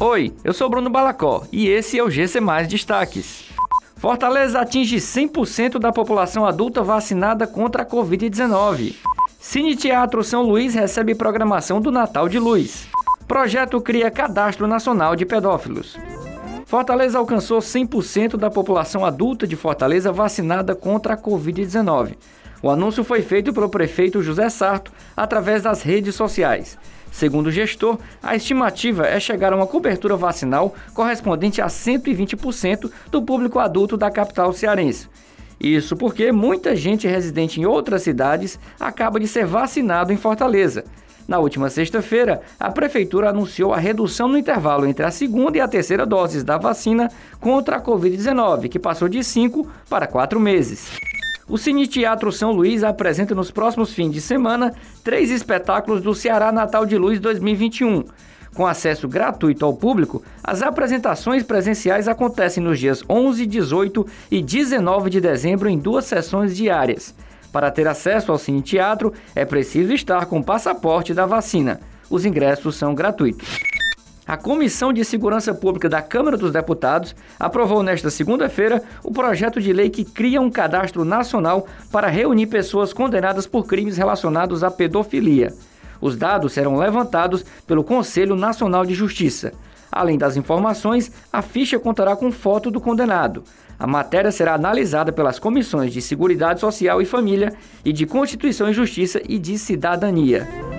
Oi, eu sou Bruno Balacó e esse é o GC Mais Destaques. Fortaleza atinge 100% da população adulta vacinada contra a Covid-19. Cine Teatro São Luís recebe programação do Natal de Luz. Projeto cria cadastro nacional de pedófilos. Fortaleza alcançou 100% da população adulta de Fortaleza vacinada contra a Covid-19. O anúncio foi feito pelo prefeito José Sarto através das redes sociais. Segundo o gestor, a estimativa é chegar a uma cobertura vacinal correspondente a 120% do público adulto da capital cearense. Isso porque muita gente residente em outras cidades acaba de ser vacinado em Fortaleza. Na última sexta-feira, a Prefeitura anunciou a redução no intervalo entre a segunda e a terceira doses da vacina contra a Covid-19, que passou de 5 para 4 meses. O Cine Teatro São Luís apresenta nos próximos fins de semana três espetáculos do Ceará Natal de Luz 2021. Com acesso gratuito ao público, as apresentações presenciais acontecem nos dias 11, 18 e 19 de dezembro em duas sessões diárias. Para ter acesso ao Cine Teatro, é preciso estar com o passaporte da vacina. Os ingressos são gratuitos. A Comissão de Segurança Pública da Câmara dos Deputados aprovou nesta segunda-feira o projeto de lei que cria um cadastro nacional para reunir pessoas condenadas por crimes relacionados à pedofilia. Os dados serão levantados pelo Conselho Nacional de Justiça. Além das informações, a ficha contará com foto do condenado. A matéria será analisada pelas comissões de Seguridade Social e Família e de Constituição e Justiça e de Cidadania.